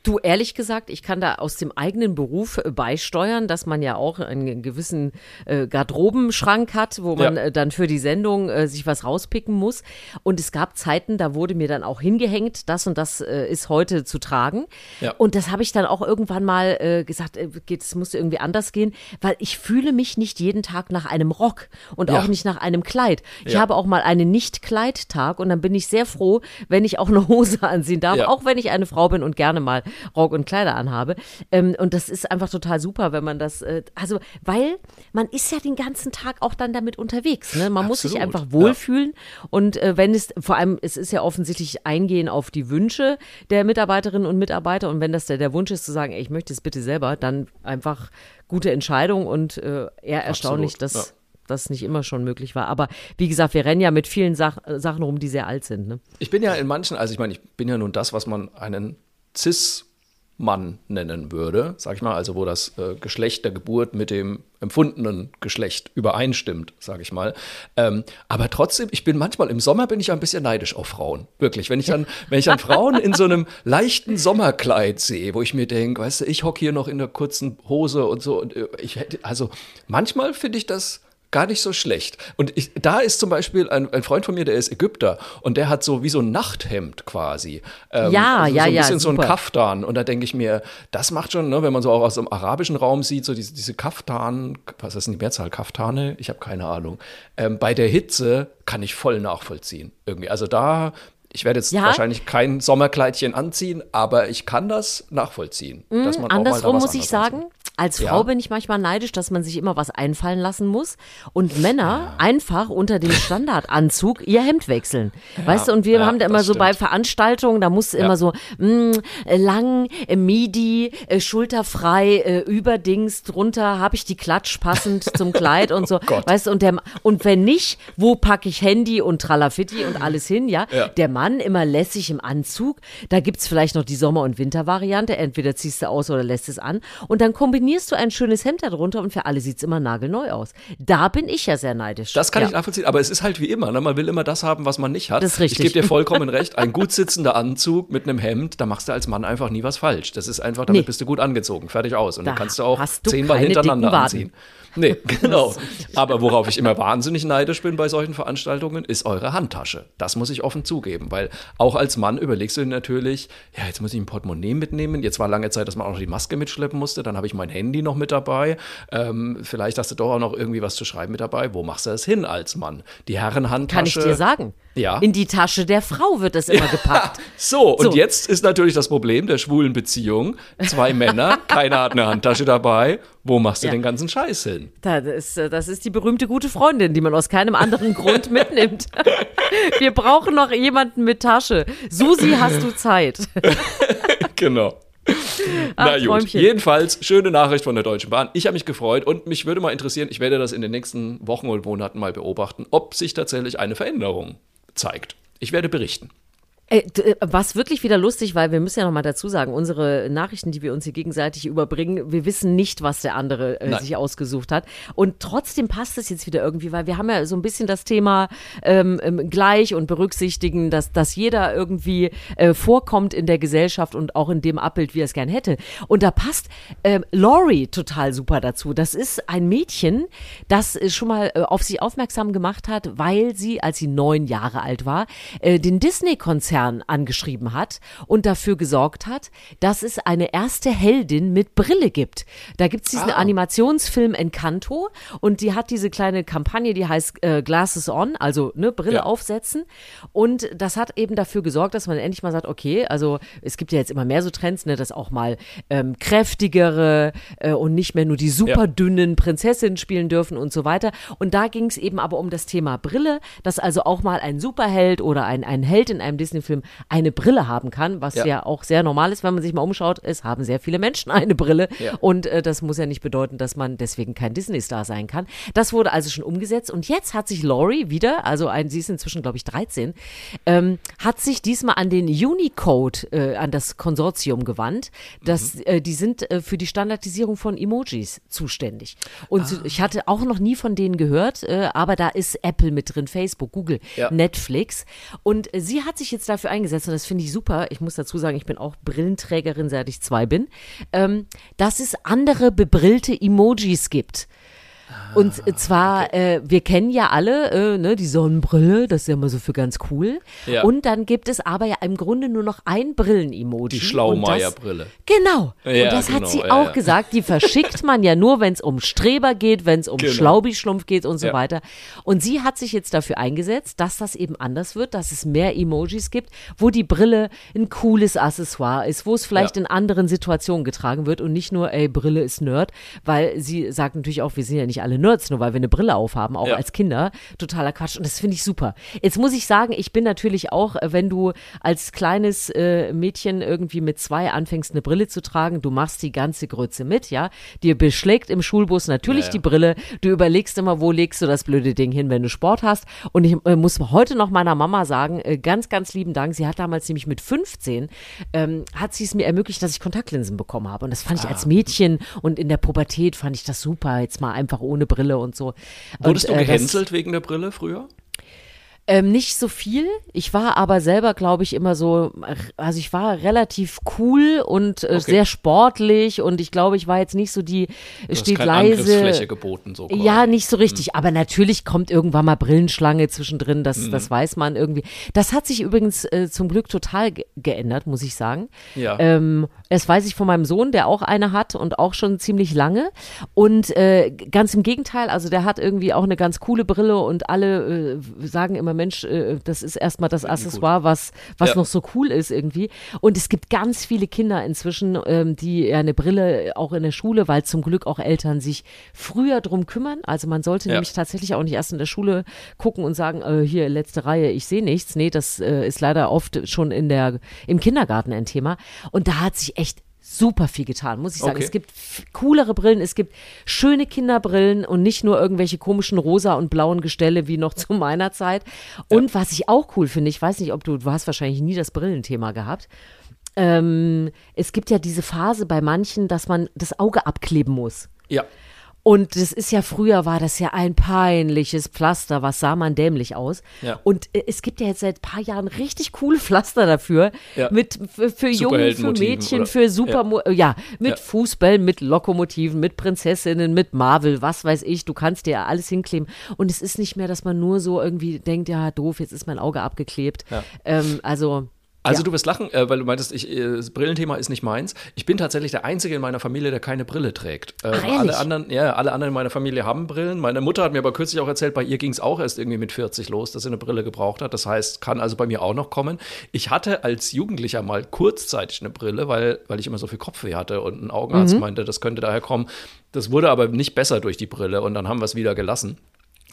Du, ehrlich gesagt, ich kann da aus dem eigenen Beruf äh, beisteuern, dass man ja auch einen gewissen äh, Garderobenschrank hat, wo man ja. äh, dann für die Sendung äh, sich was rauspicken muss. Und es gab Zeiten, da wurde mir dann auch hingehängt, das und das äh, ist heute zu tragen. Ja. Und das habe ich dann auch irgendwann mal äh, gesagt, es muss irgendwie anders gehen, weil ich fühle mich nicht jeden Tag nach einem Rock und ja. auch nicht nach einem Kleid. Ich habe auch mal einen Nicht-Kleid-Tag und dann bin ich sehr froh, wenn ich auch eine Hose anziehen darf, auch wenn ich eine Frau bin und gerne mal Rock und Kleider anhabe. Ähm, und das ist einfach total super, wenn man das, äh, also, weil man ist ja den ganzen Tag auch dann damit unterwegs. Ne? Man Absolut. muss sich einfach wohlfühlen. Ja. Und äh, wenn es, vor allem, es ist ja offensichtlich eingehen auf die Wünsche der Mitarbeiterinnen und Mitarbeiter. Und wenn das der, der Wunsch ist, zu sagen, ey, ich möchte es bitte selber, dann einfach gute Entscheidung und äh, eher erstaunlich, Absolut. dass. Ja das nicht immer schon möglich war. Aber wie gesagt, wir rennen ja mit vielen Sach Sachen rum, die sehr alt sind. Ne? Ich bin ja in manchen, also ich meine, ich bin ja nun das, was man einen Cis Mann nennen würde, sag ich mal, also wo das äh, Geschlecht der Geburt mit dem empfundenen Geschlecht übereinstimmt, sag ich mal. Ähm, aber trotzdem, ich bin manchmal im Sommer bin ich ein bisschen neidisch auf Frauen, wirklich. Wenn ich dann, wenn ich dann Frauen in so einem leichten Sommerkleid sehe, wo ich mir denke, weißt du, ich hocke hier noch in der kurzen Hose und so, und äh, ich hätte, also manchmal finde ich das gar nicht so schlecht. Und ich, da ist zum Beispiel ein, ein, Freund von mir, der ist Ägypter und der hat so wie so ein Nachthemd quasi. Ähm, ja, also ja, so ein ja. bisschen super. so ein Kaftan. Und da denke ich mir, das macht schon, ne, wenn man so auch aus dem arabischen Raum sieht, so diese, diese Kaftan, was ist denn die Mehrzahl? Kaftane? Ich habe keine Ahnung. Ähm, bei der Hitze kann ich voll nachvollziehen. Irgendwie. Also da ich werde jetzt ja. wahrscheinlich kein Sommerkleidchen anziehen, aber ich kann das nachvollziehen. Mhm, dass man andersrum muss ich sagen, anzieht. Als Frau ja. bin ich manchmal neidisch, dass man sich immer was einfallen lassen muss und Männer ja. einfach unter dem Standardanzug ihr Hemd wechseln. weißt du, und wir haben da immer so stimmt. bei Veranstaltungen, da muss immer so mh, mm, lang, äh, midi, äh, schulterfrei, äh, überdings, drunter habe ich die Klatsch passend zum Kleid und so. oh weißt du, und, der, und wenn nicht, wo packe ich Handy und Tralafitti und alles hin, ja? Der Mann immer lässig im Anzug. Da gibt es vielleicht noch die Sommer- und Wintervariante. Entweder ziehst du aus oder lässt es an. Und dann kombinierst du ein schönes Hemd darunter und für alle sieht es immer nagelneu aus. Da bin ich ja sehr neidisch. Das kann ja. ich nachvollziehen, aber es ist halt wie immer. Ne? Man will immer das haben, was man nicht hat. Das ist richtig. Ich gebe dir vollkommen recht. Ein gut sitzender Anzug mit einem Hemd, da machst du als Mann einfach nie was falsch. Das ist einfach, damit nee. bist du gut angezogen. Fertig aus. Und da dann kannst du auch du zehnmal hintereinander anziehen. Nee, genau. Aber worauf ich immer wahnsinnig neidisch bin bei solchen Veranstaltungen, ist eure Handtasche. Das muss ich offen zugeben, weil auch als Mann überlegst du dir natürlich, ja, jetzt muss ich ein Portemonnaie mitnehmen. Jetzt war lange Zeit, dass man auch noch die Maske mitschleppen musste. Dann habe ich mein Handy noch mit dabei. Ähm, vielleicht hast du doch auch noch irgendwie was zu schreiben mit dabei. Wo machst du das hin als Mann? Die Herrenhandtasche. Kann ich dir sagen. Ja. In die Tasche der Frau wird das immer gepackt. so, und so. jetzt ist natürlich das Problem der schwulen Beziehung. Zwei Männer, keiner hat eine Handtasche dabei. Wo machst du ja. den ganzen Scheiß hin? Das ist, äh, das ist die berühmte gute Freundin, die man aus keinem anderen Grund mitnimmt. Wir brauchen noch jemanden mit Tasche. Susi, hast du Zeit? genau. Ach, Na gut, Träumchen. jedenfalls schöne Nachricht von der Deutschen Bahn. Ich habe mich gefreut und mich würde mal interessieren, ich werde das in den nächsten Wochen und Monaten mal beobachten, ob sich tatsächlich eine Veränderung zeigt. Ich werde berichten. Äh, äh, was wirklich wieder lustig, weil wir müssen ja nochmal dazu sagen, unsere Nachrichten, die wir uns hier gegenseitig überbringen, wir wissen nicht, was der andere äh, sich ausgesucht hat. Und trotzdem passt es jetzt wieder irgendwie, weil wir haben ja so ein bisschen das Thema ähm, ähm, gleich und berücksichtigen, dass, dass jeder irgendwie äh, vorkommt in der Gesellschaft und auch in dem Abbild, wie er es gern hätte. Und da passt äh, Laurie total super dazu. Das ist ein Mädchen, das äh, schon mal auf sich aufmerksam gemacht hat, weil sie, als sie neun Jahre alt war, den Disney-Konzert Konzern angeschrieben hat und dafür gesorgt hat, dass es eine erste Heldin mit Brille gibt. Da gibt es diesen ah. Animationsfilm Encanto und die hat diese kleine Kampagne, die heißt äh, Glasses On, also ne, Brille ja. aufsetzen. Und das hat eben dafür gesorgt, dass man endlich mal sagt, okay, also es gibt ja jetzt immer mehr so Trends, ne, dass auch mal ähm, kräftigere äh, und nicht mehr nur die super dünnen Prinzessinnen spielen dürfen und so weiter. Und da ging es eben aber um das Thema Brille, dass also auch mal ein Superheld oder ein, ein Held in einem Disney-Film Film eine Brille haben kann, was ja. ja. auch sehr normal ist, wenn man sich mal umschaut. Es haben sehr viele Menschen eine Brille ja. und äh, das muss ja nicht bedeuten, dass man deswegen kein Disney-Star sein kann. Das wurde also schon umgesetzt und jetzt hat sich Laurie wieder, also ein, sie ist inzwischen glaube ich 13, ähm, hat sich diesmal an den Unicode, äh, an das Konsortium gewandt. Das, mhm. äh, die sind äh, für die Standardisierung von Emojis zuständig. Und ah. ich hatte auch noch nie von denen gehört, äh, aber da ist Apple mit drin, Facebook, Google, ja. Netflix. Und äh, sie hat sich jetzt dafür eingesetzt und das finde ich super. Ich muss dazu sagen, ich bin auch Brillenträgerin, seit ich zwei bin, ähm, dass es andere bebrillte Emojis gibt. Und zwar, okay. äh, wir kennen ja alle äh, ne, die Sonnenbrille, das ist ja immer so für ganz cool. Ja. Und dann gibt es aber ja im Grunde nur noch ein Brillen-Emoji. Die Schlaumeier-Brille. Genau. Ja, und das genau, hat sie ja, auch gesagt. Die verschickt man ja nur, wenn es um Streber geht, wenn es um genau. Schlaubi-Schlumpf geht und so weiter. Und sie hat sich jetzt dafür eingesetzt, dass das eben anders wird, dass es mehr Emojis gibt, wo die Brille ein cooles Accessoire ist, wo es vielleicht in anderen Situationen getragen wird und nicht nur, ey, Brille ist Nerd, weil sie sagt natürlich auch, wir sind ja nicht alle Nerds, nur weil wir eine Brille aufhaben, auch ja. als Kinder. Totaler Quatsch. Und das finde ich super. Jetzt muss ich sagen, ich bin natürlich auch, äh, wenn du als kleines äh, Mädchen irgendwie mit zwei anfängst, eine Brille zu tragen, du machst die ganze Grütze mit, ja. Dir beschlägt im Schulbus natürlich ja, ja. die Brille. Du überlegst immer, wo legst du das blöde Ding hin, wenn du Sport hast. Und ich äh, muss heute noch meiner Mama sagen, äh, ganz, ganz lieben Dank. Sie hat damals nämlich mit 15, ähm, hat sie es mir ermöglicht, dass ich Kontaktlinsen bekommen habe. Und das fand ich ah. als Mädchen und in der Pubertät fand ich das super, jetzt mal einfach ohne Brille und so. Wurdest und, du äh, gehänselt das, wegen der Brille früher? Ähm, nicht so viel. Ich war aber selber, glaube ich, immer so, also ich war relativ cool und äh, okay. sehr sportlich und ich glaube, ich war jetzt nicht so die du steht leise. geboten, so. Ja, nicht so richtig. Mhm. Aber natürlich kommt irgendwann mal Brillenschlange zwischendrin, das, mhm. das weiß man irgendwie. Das hat sich übrigens äh, zum Glück total ge geändert, muss ich sagen. Ja. Ähm, das weiß ich von meinem Sohn, der auch eine hat und auch schon ziemlich lange. Und äh, ganz im Gegenteil, also der hat irgendwie auch eine ganz coole Brille und alle äh, sagen immer, Mensch, äh, das ist erstmal das Accessoire, was, was ja. noch so cool ist irgendwie. Und es gibt ganz viele Kinder inzwischen, ähm, die ja eine Brille auch in der Schule, weil zum Glück auch Eltern sich früher drum kümmern. Also man sollte ja. nämlich tatsächlich auch nicht erst in der Schule gucken und sagen, äh, hier letzte Reihe, ich sehe nichts. Nee, das äh, ist leider oft schon in der, im Kindergarten ein Thema. Und da hat sich echt super viel getan, muss ich sagen. Okay. Es gibt coolere Brillen, es gibt schöne Kinderbrillen und nicht nur irgendwelche komischen rosa und blauen Gestelle wie noch zu meiner Zeit. Und ja. was ich auch cool finde, ich weiß nicht, ob du, du hast wahrscheinlich nie das Brillenthema gehabt. Ähm, es gibt ja diese Phase bei manchen, dass man das Auge abkleben muss. Ja. Und das ist ja früher war das ja ein peinliches Pflaster, was sah man dämlich aus. Ja. Und äh, es gibt ja jetzt seit ein paar Jahren richtig coole Pflaster dafür. Ja. Mit für, für Jungen, für Mädchen, oder? für Super, ja, ja mit. Fußball, mit Lokomotiven, mit Prinzessinnen, mit Marvel, was weiß ich. Du kannst dir ja alles hinkleben. Und es ist nicht mehr, dass man nur so irgendwie denkt, ja doof, jetzt ist mein Auge abgeklebt. Ähm, also also ja. du wirst lachen, äh, weil du meintest, ich, äh, das Brillenthema ist nicht meins. Ich bin tatsächlich der Einzige in meiner Familie, der keine Brille trägt. Ähm, Ach, alle anderen, ja, alle anderen in meiner Familie haben Brillen. Meine Mutter hat mir aber kürzlich auch erzählt, bei ihr ging es auch erst irgendwie mit 40 los, dass sie eine Brille gebraucht hat. Das heißt, kann also bei mir auch noch kommen. Ich hatte als Jugendlicher mal kurzzeitig eine Brille, weil, weil ich immer so viel Kopfweh hatte und ein Augenarzt mhm. meinte, das könnte daher kommen. Das wurde aber nicht besser durch die Brille und dann haben wir es wieder gelassen.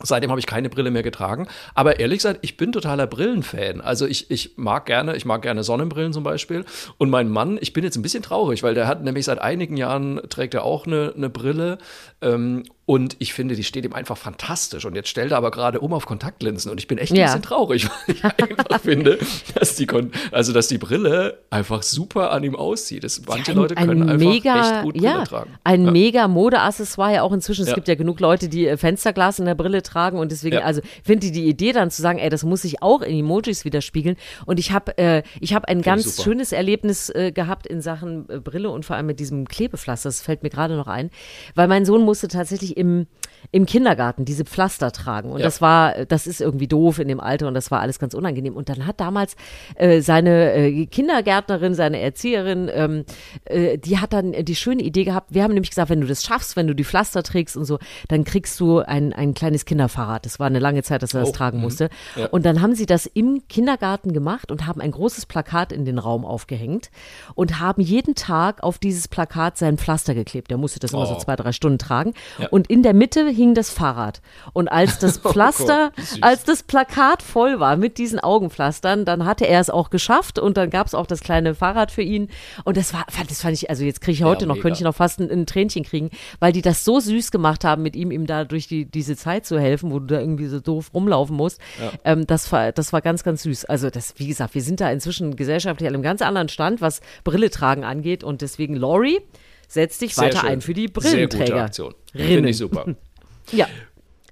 Seitdem habe ich keine Brille mehr getragen. Aber ehrlich gesagt, ich bin totaler Brillenfan. Also ich, ich mag gerne, ich mag gerne Sonnenbrillen zum Beispiel. Und mein Mann, ich bin jetzt ein bisschen traurig, weil der hat nämlich seit einigen Jahren trägt er auch eine, eine Brille. Ähm, Und ich finde, die steht ihm einfach fantastisch. Und jetzt stellt er aber gerade um auf Kontaktlinsen. Und ich bin echt ein ja. bisschen traurig, weil ich einfach finde, dass die, Kon also, dass die Brille einfach super an ihm aussieht. Das, manche ja, ein, Leute können ein einfach mega, echt gut Brille ja, tragen. Ein ja. mega Modeaccessoire ja auch inzwischen. Es gibt ja genug Leute, die äh, Fensterglas in der Brille tragen. Und deswegen, also finde ich die Idee dann zu sagen, ey, das muss sich auch in Emojis widerspiegeln. Und ich habe äh, hab ein ganz schönes Erlebnis äh, gehabt in Sachen äh, Brille und vor allem mit diesem Klebepflaster. Das fällt mir gerade noch ein. Weil mein Sohn musste tatsächlich im, im Kindergarten diese Pflaster tragen. Und ja. das war, das ist irgendwie doof in dem Alter und das war alles ganz unangenehm. Und dann hat damals äh, seine äh, Kindergärtnerin, seine Erzieherin, ähm, äh, die hat dann die schöne Idee gehabt. Wir haben nämlich gesagt, wenn du das schaffst, wenn du die Pflaster trägst und so, dann kriegst du ein, ein kleines Kinderfahrrad. Das war eine lange Zeit, dass er das oh, tragen mhm. musste. Ja. Und dann haben sie das im Kindergarten gemacht und haben ein großes Plakat in den Raum aufgehängt und haben jeden Tag auf dieses Plakat sein Pflaster geklebt. Der musste das oh. immer so zwei, drei Stunden tragen. Ja. Und in der Mitte hing das Fahrrad. Und als das Pflaster, oh als das Plakat voll war mit diesen Augenpflastern, dann hatte er es auch geschafft und dann gab es auch das kleine Fahrrad für ihn. Und das war, das fand ich, also jetzt kriege ich heute ja, noch, könnte ich noch fast ein, ein, Tränchen kriegen, weil die das so süß gemacht haben, mit ihm, ihm da durch die, diese Zeit zu helfen, wo du da irgendwie so doof rumlaufen musst. Ja. Ähm, das, war, das war ganz, ganz süß. Also das, wie gesagt, wir sind da inzwischen gesellschaftlich an einem ganz anderen Stand, was Brille tragen angeht und deswegen Lori, setz dich weiter ein für die Brillenträger. Sehr gute Aktion. Finde ich super. ja.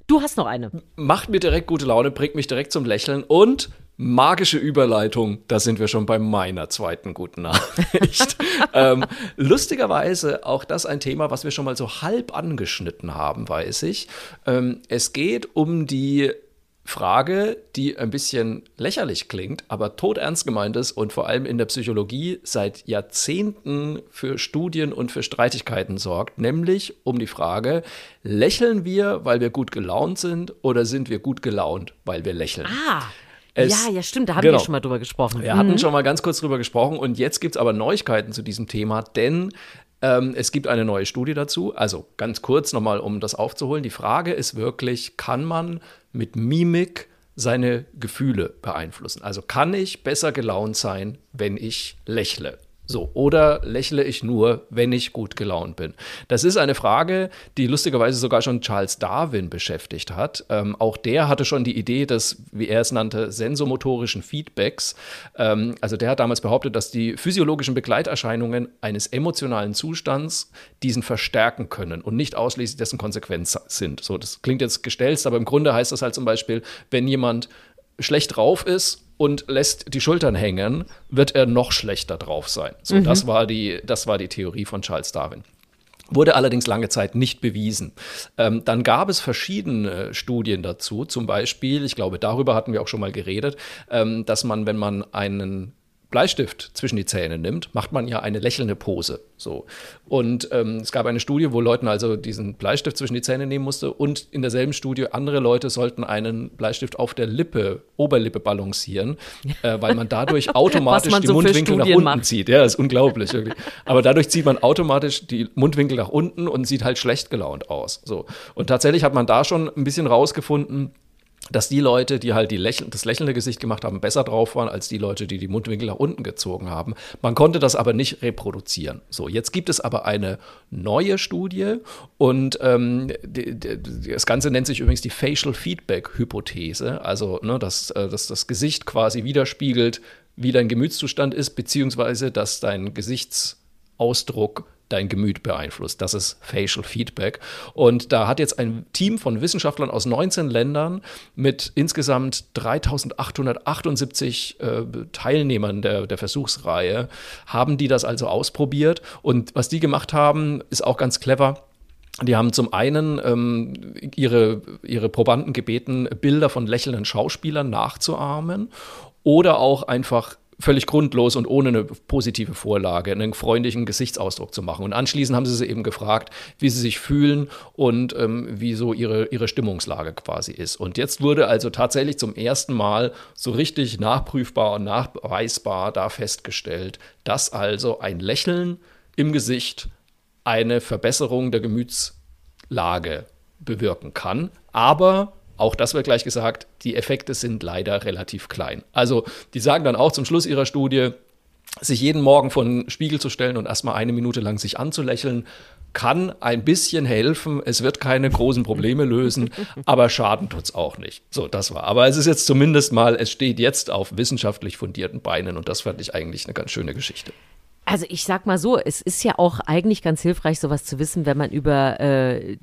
Du hast noch eine. Macht mir direkt gute Laune, bringt mich direkt zum Lächeln und magische Überleitung, da sind wir schon bei meiner zweiten guten Nachricht. ähm, lustigerweise auch das ein Thema, was wir schon mal so halb angeschnitten haben, weiß ich. Ähm, es geht um die Frage, die ein bisschen lächerlich klingt, aber todernst gemeint ist und vor allem in der Psychologie seit Jahrzehnten für Studien und für Streitigkeiten sorgt, nämlich um die Frage, lächeln wir, weil wir gut gelaunt sind oder sind wir gut gelaunt, weil wir lächeln? Ah. Es, ja, ja, stimmt, da haben genau. wir schon mal drüber gesprochen. Wir mhm. hatten schon mal ganz kurz drüber gesprochen und jetzt gibt es aber Neuigkeiten zu diesem Thema, denn ähm, es gibt eine neue Studie dazu. Also ganz kurz nochmal, um das aufzuholen. Die Frage ist wirklich, kann man mit Mimik seine Gefühle beeinflussen? Also kann ich besser gelaunt sein, wenn ich lächle? So, oder lächle ich nur, wenn ich gut gelaunt bin? Das ist eine Frage, die lustigerweise sogar schon Charles Darwin beschäftigt hat. Ähm, auch der hatte schon die Idee des, wie er es nannte, sensomotorischen Feedbacks. Ähm, also der hat damals behauptet, dass die physiologischen Begleiterscheinungen eines emotionalen Zustands diesen verstärken können und nicht ausschließlich dessen Konsequenz sind. So, das klingt jetzt gestelzt, aber im Grunde heißt das halt zum Beispiel, wenn jemand schlecht drauf ist und lässt die Schultern hängen, wird er noch schlechter drauf sein. So, mhm. das, war die, das war die Theorie von Charles Darwin. Wurde allerdings lange Zeit nicht bewiesen. Ähm, dann gab es verschiedene Studien dazu. Zum Beispiel, ich glaube, darüber hatten wir auch schon mal geredet, ähm, dass man, wenn man einen Bleistift zwischen die Zähne nimmt, macht man ja eine lächelnde Pose. So. Und ähm, es gab eine Studie, wo Leuten also diesen Bleistift zwischen die Zähne nehmen musste und in derselben Studie andere Leute sollten einen Bleistift auf der Lippe, Oberlippe balancieren, äh, weil man dadurch automatisch man die so Mundwinkel nach unten macht. zieht. Ja, das ist unglaublich. Wirklich. Aber dadurch zieht man automatisch die Mundwinkel nach unten und sieht halt schlecht gelaunt aus. So. Und tatsächlich hat man da schon ein bisschen rausgefunden, dass die Leute, die halt die Lächeln, das lächelnde Gesicht gemacht haben, besser drauf waren als die Leute, die die Mundwinkel nach unten gezogen haben. Man konnte das aber nicht reproduzieren. So, jetzt gibt es aber eine neue Studie und ähm, die, die, das Ganze nennt sich übrigens die Facial Feedback Hypothese, also ne, dass, äh, dass das Gesicht quasi widerspiegelt, wie dein Gemütszustand ist, beziehungsweise dass dein Gesichtsausdruck dein Gemüt beeinflusst. Das ist Facial Feedback. Und da hat jetzt ein Team von Wissenschaftlern aus 19 Ländern mit insgesamt 3878 äh, Teilnehmern der, der Versuchsreihe, haben die das also ausprobiert. Und was die gemacht haben, ist auch ganz clever. Die haben zum einen ähm, ihre, ihre Probanden gebeten, Bilder von lächelnden Schauspielern nachzuahmen oder auch einfach völlig grundlos und ohne eine positive Vorlage einen freundlichen Gesichtsausdruck zu machen. Und anschließend haben sie sie eben gefragt, wie sie sich fühlen und ähm, wie so ihre, ihre Stimmungslage quasi ist. Und jetzt wurde also tatsächlich zum ersten Mal so richtig nachprüfbar und nachweisbar da festgestellt, dass also ein Lächeln im Gesicht eine Verbesserung der Gemütslage bewirken kann, aber auch das wird gleich gesagt, die Effekte sind leider relativ klein. Also die sagen dann auch zum Schluss ihrer Studie, sich jeden Morgen vor den Spiegel zu stellen und erstmal eine Minute lang sich anzulächeln, kann ein bisschen helfen. Es wird keine großen Probleme lösen, aber Schaden tut es auch nicht. So, das war. Aber es ist jetzt zumindest mal, es steht jetzt auf wissenschaftlich fundierten Beinen und das fand ich eigentlich eine ganz schöne Geschichte. Also ich sag mal so, es ist ja auch eigentlich ganz hilfreich, sowas zu wissen, wenn man über äh,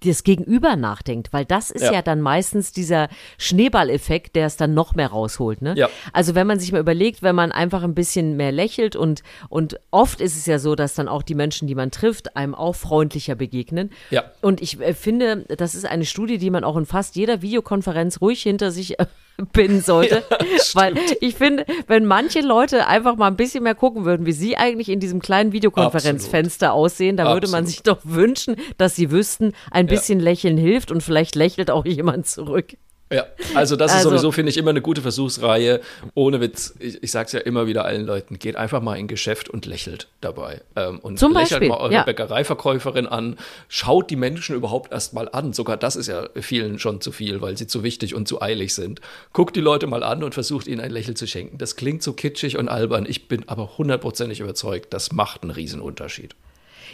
das Gegenüber nachdenkt, weil das ist ja. ja dann meistens dieser Schneeballeffekt, der es dann noch mehr rausholt. Ne? Ja. Also wenn man sich mal überlegt, wenn man einfach ein bisschen mehr lächelt und, und oft ist es ja so, dass dann auch die Menschen, die man trifft, einem auch freundlicher begegnen. Ja. Und ich äh, finde, das ist eine Studie, die man auch in fast jeder Videokonferenz ruhig hinter sich binden sollte. Ja, weil ich finde, wenn manche Leute einfach mal ein bisschen mehr gucken würden, wie sie eigentlich in diesem kleinen Videokonferenzfenster Absolut. aussehen, da würde man sich doch wünschen, dass sie wüssten, ein bisschen ja. lächeln hilft und vielleicht lächelt auch jemand zurück. Ja, also das also, ist sowieso, finde ich, immer eine gute Versuchsreihe. Ohne Witz, ich, ich sage es ja immer wieder allen Leuten, geht einfach mal in Geschäft und lächelt dabei. Ähm, und Zum lächelt Beispiel, mal eure ja. Bäckereiverkäuferin an, schaut die Menschen überhaupt erst mal an. Sogar das ist ja vielen schon zu viel, weil sie zu wichtig und zu eilig sind. Guckt die Leute mal an und versucht ihnen ein Lächeln zu schenken. Das klingt so kitschig und albern. Ich bin aber hundertprozentig überzeugt, das macht einen Riesenunterschied.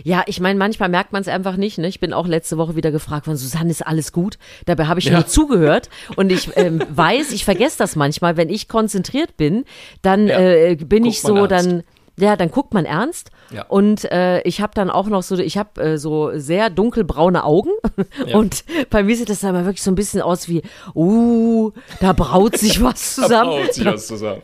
Ja, ich meine, manchmal merkt man es einfach nicht. Ne? Ich bin auch letzte Woche wieder gefragt worden, Susanne, ist alles gut? Dabei habe ich ja. nur zugehört und ich ähm, weiß, ich vergesse das manchmal, wenn ich konzentriert bin, dann ja. äh, bin Guckt ich so, dann ja, dann guckt man ernst. Ja. Und äh, ich habe dann auch noch so, ich habe äh, so sehr dunkelbraune Augen. Ja. Und bei mir sieht das dann mal wirklich so ein bisschen aus wie, uh, da braut sich was zusammen. da braut sich was zusammen.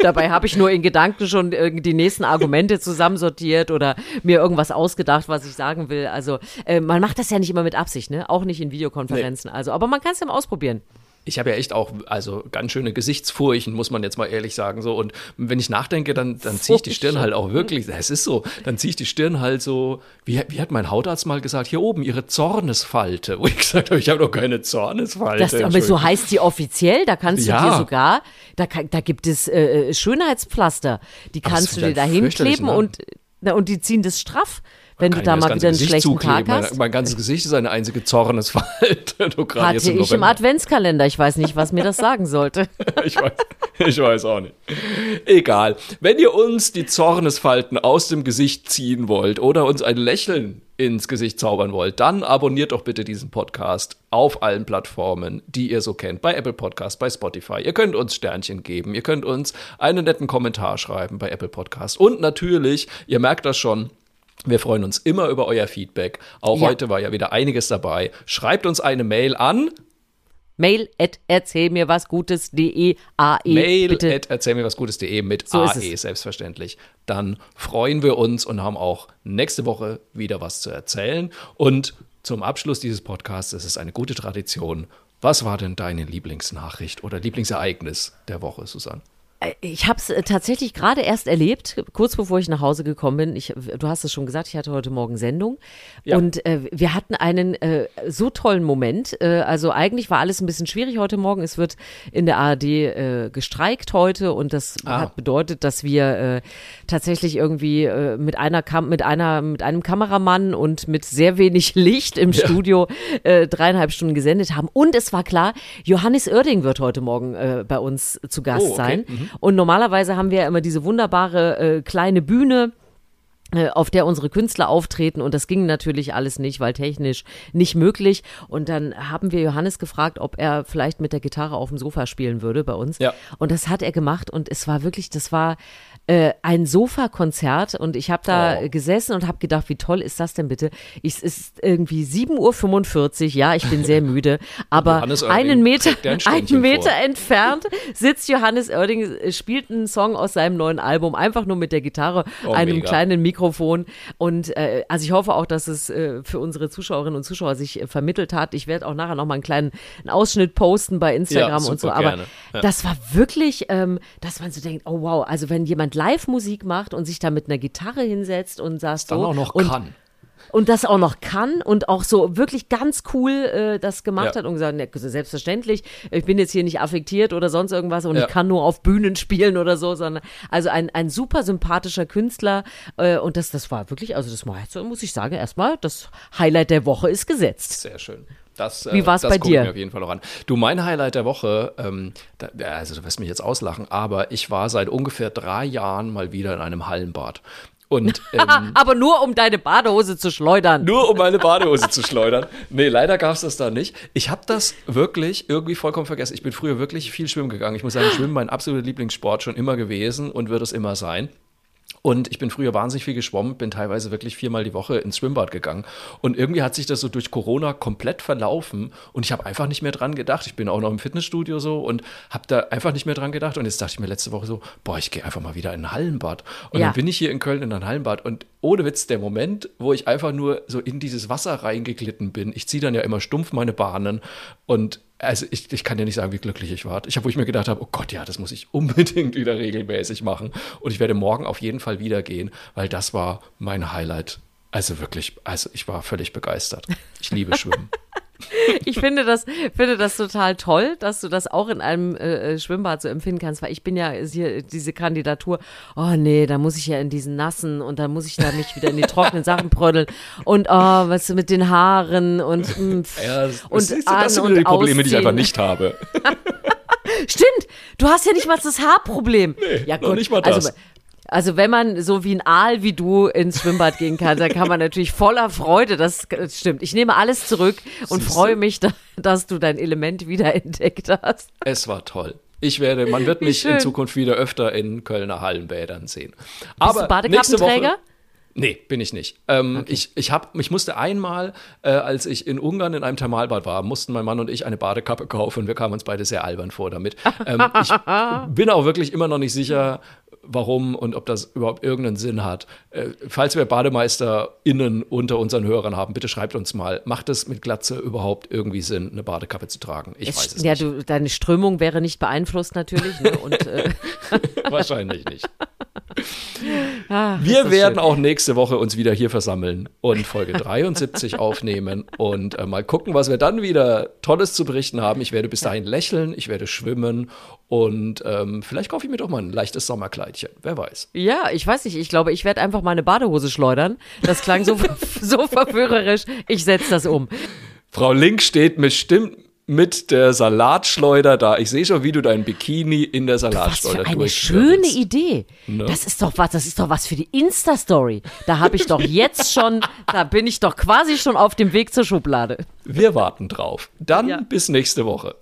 Dabei habe ich nur in Gedanken schon die nächsten Argumente zusammensortiert oder mir irgendwas ausgedacht, was ich sagen will. Also äh, man macht das ja nicht immer mit Absicht, ne? Auch nicht in Videokonferenzen. Nee. Also, aber man kann es ja mal ausprobieren ich habe ja echt auch, also ganz schöne Gesichtsfurchen, muss man jetzt mal ehrlich sagen. So. Und wenn ich nachdenke, dann, dann ziehe ich die Stirn halt auch wirklich, es ist so, dann ziehe ich die Stirn halt so, wie, wie hat mein Hautarzt mal gesagt, hier oben, ihre Zornesfalte. Wo ich gesagt habe, ich habe doch keine Zornesfalte. Das, aber so heißt die offiziell, da kannst du ja. dir sogar, da, da gibt es äh, äh Schönheitspflaster, die kannst du dir da hinkleben ne? und, und die ziehen das straff wenn du da mal wieder einen schlechten zukleben. Tag hast. Mein, mein, ganzes Gesicht ist eine einzige Zornesfalte. Hatte ich im Adventskalender. Ich weiß nicht, was mir das sagen sollte. ich, weiß, ich weiß auch nicht. Egal. Wenn ihr uns die Zornesfalten aus dem Gesicht ziehen wollt oder uns ein Lächeln ins Gesicht zaubern wollt, dann abonniert doch bitte diesen Podcast auf allen Plattformen, die ihr so kennt. Bei Apple Podcast, bei Spotify. Ihr könnt uns Sternchen geben. Ihr könnt uns einen netten Kommentar schreiben bei Apple Podcast. Und natürlich, ihr merkt das schon, wir freuen uns immer über euer Feedback. Auch ja. heute war ja wieder einiges dabei. Schreibt uns eine Mail an Mail at erzähl mir was Gutes.de AE. Mail bitte. at erzähl mir was Gutes.de mit so AE, selbstverständlich. Dann freuen wir uns und haben auch nächste Woche wieder was zu erzählen. Und zum Abschluss dieses Podcasts ist es eine gute Tradition. Was war denn deine Lieblingsnachricht oder Lieblingsereignis der Woche, Susanne? Äh, ich habe es äh, tatsächlich gerade erst erlebt, kurz bevor ich nach Hause gekommen bin. Ich, du hast es schon gesagt, ich hatte heute Morgen Sendung ja. und äh, wir hatten einen äh, so tollen Moment. Äh, also eigentlich war alles ein bisschen schwierig heute Morgen. Es wird in der ARD äh, gestreikt heute und das ah. hat bedeutet, dass wir tatsächlich irgendwie mit einer Kam mit einer mit einem Kameramann und mit sehr wenig Licht im ja. Studio dreieinhalb Stunden gesendet haben. Und es war klar, Johannes Oerding wird heute Morgen bei uns zu Gast oh, okay. sein. Mhm. Und normalerweise haben wir ja immer diese wunderbare äh, kleine Bühne auf der unsere Künstler auftreten und das ging natürlich alles nicht, weil technisch nicht möglich. Und dann haben wir Johannes gefragt, ob er vielleicht mit der Gitarre auf dem Sofa spielen würde bei uns. Ja. Und das hat er gemacht und es war wirklich, das war äh, ein Sofakonzert und ich habe da oh. gesessen und habe gedacht, wie toll ist das denn bitte? Ich, es ist irgendwie 7.45 Uhr, ja, ich bin sehr müde, aber einen Meter, einen Meter entfernt sitzt Johannes Oerding, äh, spielt einen Song aus seinem neuen Album, einfach nur mit der Gitarre, oh, einem mega. kleinen Mikrofon und äh, also ich hoffe auch, dass es äh, für unsere Zuschauerinnen und Zuschauer sich äh, vermittelt hat. Ich werde auch nachher noch mal einen kleinen einen Ausschnitt posten bei Instagram ja, und so, aber ja. das war wirklich, ähm, dass man so denkt, oh wow, also wenn jemand Live-Musik macht und sich da mit einer Gitarre hinsetzt und sagt so. Dann auch noch und, kann. Und das auch noch kann und auch so wirklich ganz cool äh, das gemacht ja. hat und gesagt, ne, selbstverständlich, ich bin jetzt hier nicht affektiert oder sonst irgendwas und ja. ich kann nur auf Bühnen spielen oder so, sondern also ein, ein super sympathischer Künstler äh, und das, das war wirklich, also das war jetzt, muss ich sagen, erstmal das Highlight der Woche ist gesetzt. Sehr schön. Das, Wie war es bei dir? Mir auf jeden Fall auch an. Du, mein Highlight der Woche, ähm, da, also du wirst mich jetzt auslachen, aber ich war seit ungefähr drei Jahren mal wieder in einem Hallenbad. Und, ähm, Aber nur um deine Badehose zu schleudern. Nur um meine Badehose zu schleudern. Nee, leider gab es das da nicht. Ich habe das wirklich irgendwie vollkommen vergessen. Ich bin früher wirklich viel schwimmen gegangen. Ich muss sagen, Schwimmen mein absoluter Lieblingssport schon immer gewesen und wird es immer sein. Und ich bin früher wahnsinnig viel geschwommen, bin teilweise wirklich viermal die Woche ins Schwimmbad gegangen. Und irgendwie hat sich das so durch Corona komplett verlaufen und ich habe einfach nicht mehr dran gedacht. Ich bin auch noch im Fitnessstudio so und habe da einfach nicht mehr dran gedacht. Und jetzt dachte ich mir letzte Woche so, boah, ich gehe einfach mal wieder in ein Hallenbad. Und ja. dann bin ich hier in Köln in ein Hallenbad und ohne Witz, der Moment, wo ich einfach nur so in dieses Wasser reingeglitten bin. Ich ziehe dann ja immer stumpf meine Bahnen und also ich, ich kann dir nicht sagen, wie glücklich ich war. Ich habe, wo ich mir gedacht habe, oh Gott, ja, das muss ich unbedingt wieder regelmäßig machen. Und ich werde morgen auf jeden Fall wieder gehen, weil das war mein Highlight. Also wirklich, also ich war völlig begeistert. Ich liebe Schwimmen. ich finde das, finde das total toll, dass du das auch in einem äh, äh, Schwimmbad so empfinden kannst, weil ich bin ja hier diese Kandidatur, oh nee, da muss ich ja in diesen nassen und dann muss ich da mich wieder in die trockenen Sachen prödeln und oh, was mit den Haaren und mh, ja, das, und das, das sind die Probleme, ausziehen. die ich einfach nicht habe. Stimmt, du hast ja nicht mal das Haarproblem. Nee, ja, gut. nicht mal das. Also, also wenn man so wie ein Aal wie du ins Schwimmbad gehen kann, dann kann man natürlich voller Freude, das, stimmt. Ich nehme alles zurück und Siehste? freue mich, da, dass du dein Element wieder entdeckt hast. Es war toll. Ich werde, man wird mich in Zukunft wieder öfter in Kölner Hallenbädern sehen. Aber Bist du Woche, Nee, bin ich nicht. Ähm, okay. Ich, ich, hab, ich musste einmal, äh, als ich in Ungarn in einem Thermalbad war, mussten mein Mann und ich eine Badekappe kaufen und wir kamen uns beide sehr albern vor damit. Ähm, ich bin auch wirklich immer noch nicht sicher, warum und ob das überhaupt irgendeinen Sinn hat. Äh, falls wir BademeisterInnen unter unseren Hörern haben, bitte schreibt uns mal, macht es mit Glatze überhaupt irgendwie Sinn, eine Badekappe zu tragen? Ich es, weiß es ja, nicht. Du, deine Strömung wäre nicht beeinflusst natürlich. Ne? Und, äh Wahrscheinlich nicht. Ach, wir werden schön. auch nächste Woche uns wieder hier versammeln und Folge 73 aufnehmen und äh, mal gucken, was wir dann wieder Tolles zu berichten haben. Ich werde bis dahin lächeln, ich werde schwimmen und ähm, vielleicht kaufe ich mir doch mal ein leichtes Sommerkleidchen. Wer weiß. Ja, ich weiß nicht. Ich glaube, ich werde einfach meine Badehose schleudern. Das klang so, so verführerisch. Ich setze das um. Frau Link steht bestimmt mit der Salatschleuder da. Ich sehe schon, wie du dein Bikini in der Salatschleuder Was für eine schöne Idee. Ne? Das ist doch was, das ist doch was für die Insta-Story. Da habe ich doch jetzt schon, da bin ich doch quasi schon auf dem Weg zur Schublade. Wir warten drauf. Dann ja. bis nächste Woche.